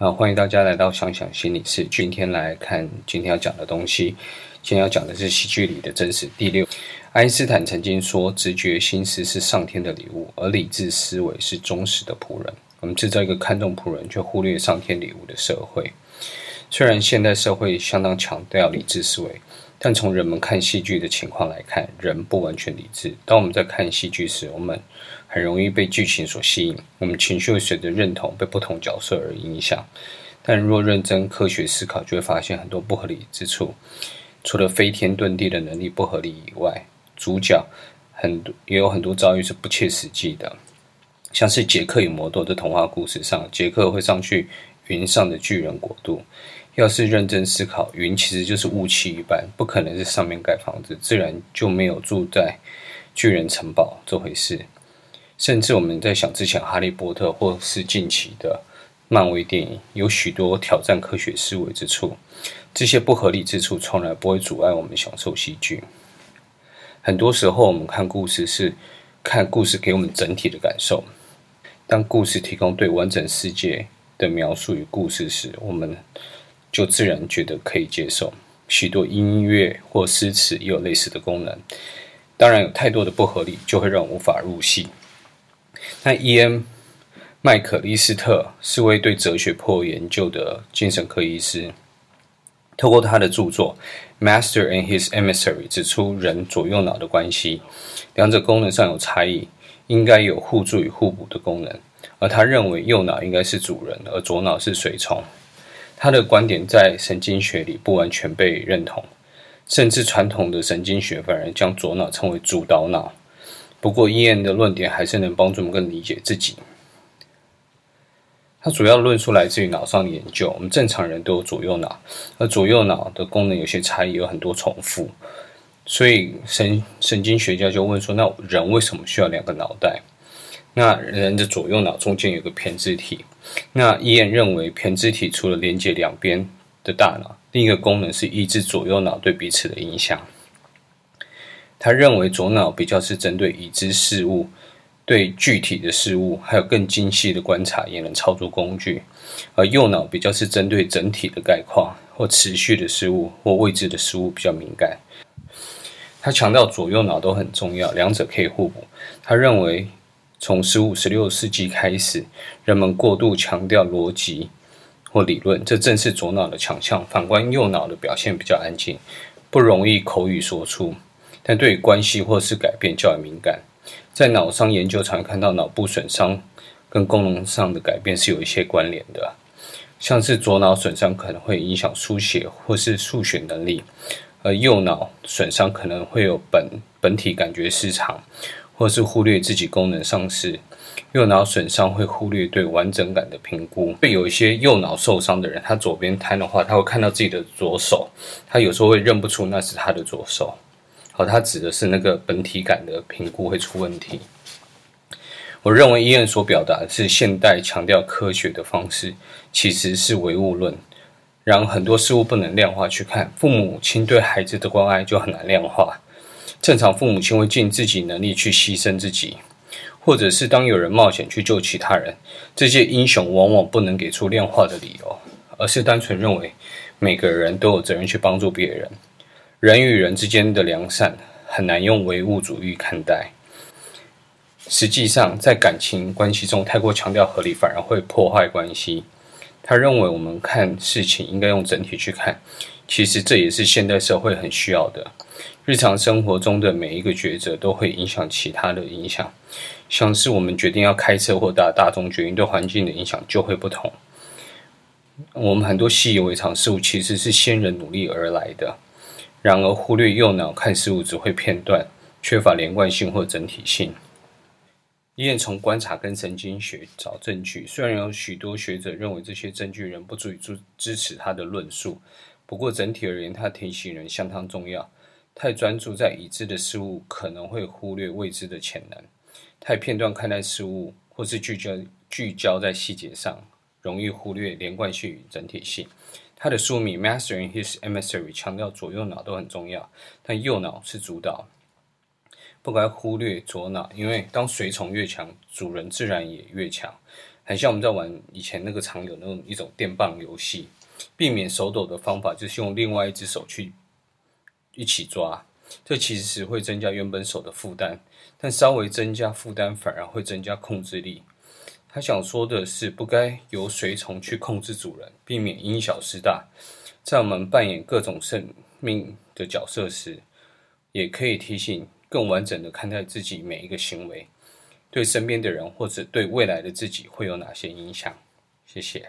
好，欢迎大家来到想想心理室。今天来看今天要讲的东西。今天要讲的是戏剧里的真实。第六，爱因斯坦曾经说，直觉心思是上天的礼物，而理智思维是忠实的仆人。我们制造一个看重仆人却忽略上天礼物的社会。虽然现代社会相当强调理智思维，但从人们看戏剧的情况来看，人不完全理智。当我们在看戏剧时，我们很容易被剧情所吸引，我们情绪会随着认同被不同角色而影响。但若认真科学思考，就会发现很多不合理之处。除了飞天遁地的能力不合理以外，主角很多也有很多遭遇是不切实际的，像是杰克与魔豆的童话故事上，杰克会上去云上的巨人国度。要是认真思考，云其实就是雾气一般，不可能是上面盖房子，自然就没有住在巨人城堡这回事。甚至我们在想之前，哈利波特或是近期的漫威电影，有许多挑战科学思维之处。这些不合理之处从来不会阻碍我们享受戏剧。很多时候，我们看故事是看故事给我们整体的感受。当故事提供对完整世界的描述与故事时，我们就自然觉得可以接受。许多音乐或诗词也有类似的功能。当然，有太多的不合理，就会让我无法入戏。那伊恩麦克利斯特是位对哲学颇有研究的精神科医师。透过他的著作《Master and His Emissary》指出人左右脑的关系，两者功能上有差异，应该有互助与互补的功能。而他认为右脑应该是主人，而左脑是随从。他的观点在神经学里不完全被认同，甚至传统的神经学反而将左脑称为主导脑。不过，伊恩的论点还是能帮助我们更理解自己。它主要论述来自于脑上的研究。我们正常人都有左右脑，而左右脑的功能有些差异，有很多重复。所以神神经学家就问说：那人为什么需要两个脑袋？那人的左右脑中间有个胼胝体。那伊恩认为，胼胝体除了连接两边的大脑，另一个功能是抑制左右脑对彼此的影响。他认为左脑比较是针对已知事物。对具体的事物，还有更精细的观察，也能操作工具；而右脑比较是针对整体的概况或持续的事物或未知的事物比较敏感。他强调左右脑都很重要，两者可以互补。他认为，从十五、十六世纪开始，人们过度强调逻辑或理论，这正是左脑的强项。反观右脑的表现比较安静，不容易口语说出，但对于关系或是改变较为敏感。在脑伤研究常看到脑部损伤跟功能上的改变是有一些关联的，像是左脑损伤可能会影响书写或是数学能力，而右脑损伤可能会有本本体感觉失常，或是忽略自己功能丧失。右脑损伤会忽略对完整感的评估，会有一些右脑受伤的人，他左边瘫的话，他会看到自己的左手，他有时候会认不出那是他的左手。好，他指的是那个本体感的评估会出问题。我认为医院所表达的是现代强调科学的方式，其实是唯物论，让很多事物不能量化去看。父母亲对孩子的关爱就很难量化。正常父母亲会尽自己能力去牺牲自己，或者是当有人冒险去救其他人，这些英雄往往不能给出量化的理由，而是单纯认为每个人都有责任去帮助别人。人与人之间的良善很难用唯物主义看待。实际上，在感情关系中，太过强调合理，反而会破坏关系。他认为，我们看事情应该用整体去看。其实，这也是现代社会很需要的。日常生活中的每一个抉择都会影响其他的影响，像是我们决定要开车或搭大众决定，对环境的影响就会不同。我们很多习以为常事物，其实是先人努力而来的。然而，忽略右脑看事物只会片段，缺乏连贯性或整体性。伊恩从观察跟神经学找证据，虽然有许多学者认为这些证据仍不足以支支持他的论述，不过整体而言，他提醒人相当重要。太专注在已知的事物，可能会忽略未知的潜能；太片段看待事物，或是聚焦聚焦在细节上，容易忽略连贯性与整体性。他的书名《Mastering His Emissary》强调左右脑都很重要，但右脑是主导，不该忽略左脑，因为当随从越强，主人自然也越强。很像我们在玩以前那个常有那种一种电棒游戏。避免手抖的方法就是用另外一只手去一起抓，这其实是会增加原本手的负担，但稍微增加负担反而会增加控制力。他想说的是，不该由随从去控制主人，避免因小失大。在我们扮演各种生命的角色时，也可以提醒更完整的看待自己每一个行为，对身边的人或者对未来的自己会有哪些影响。谢谢。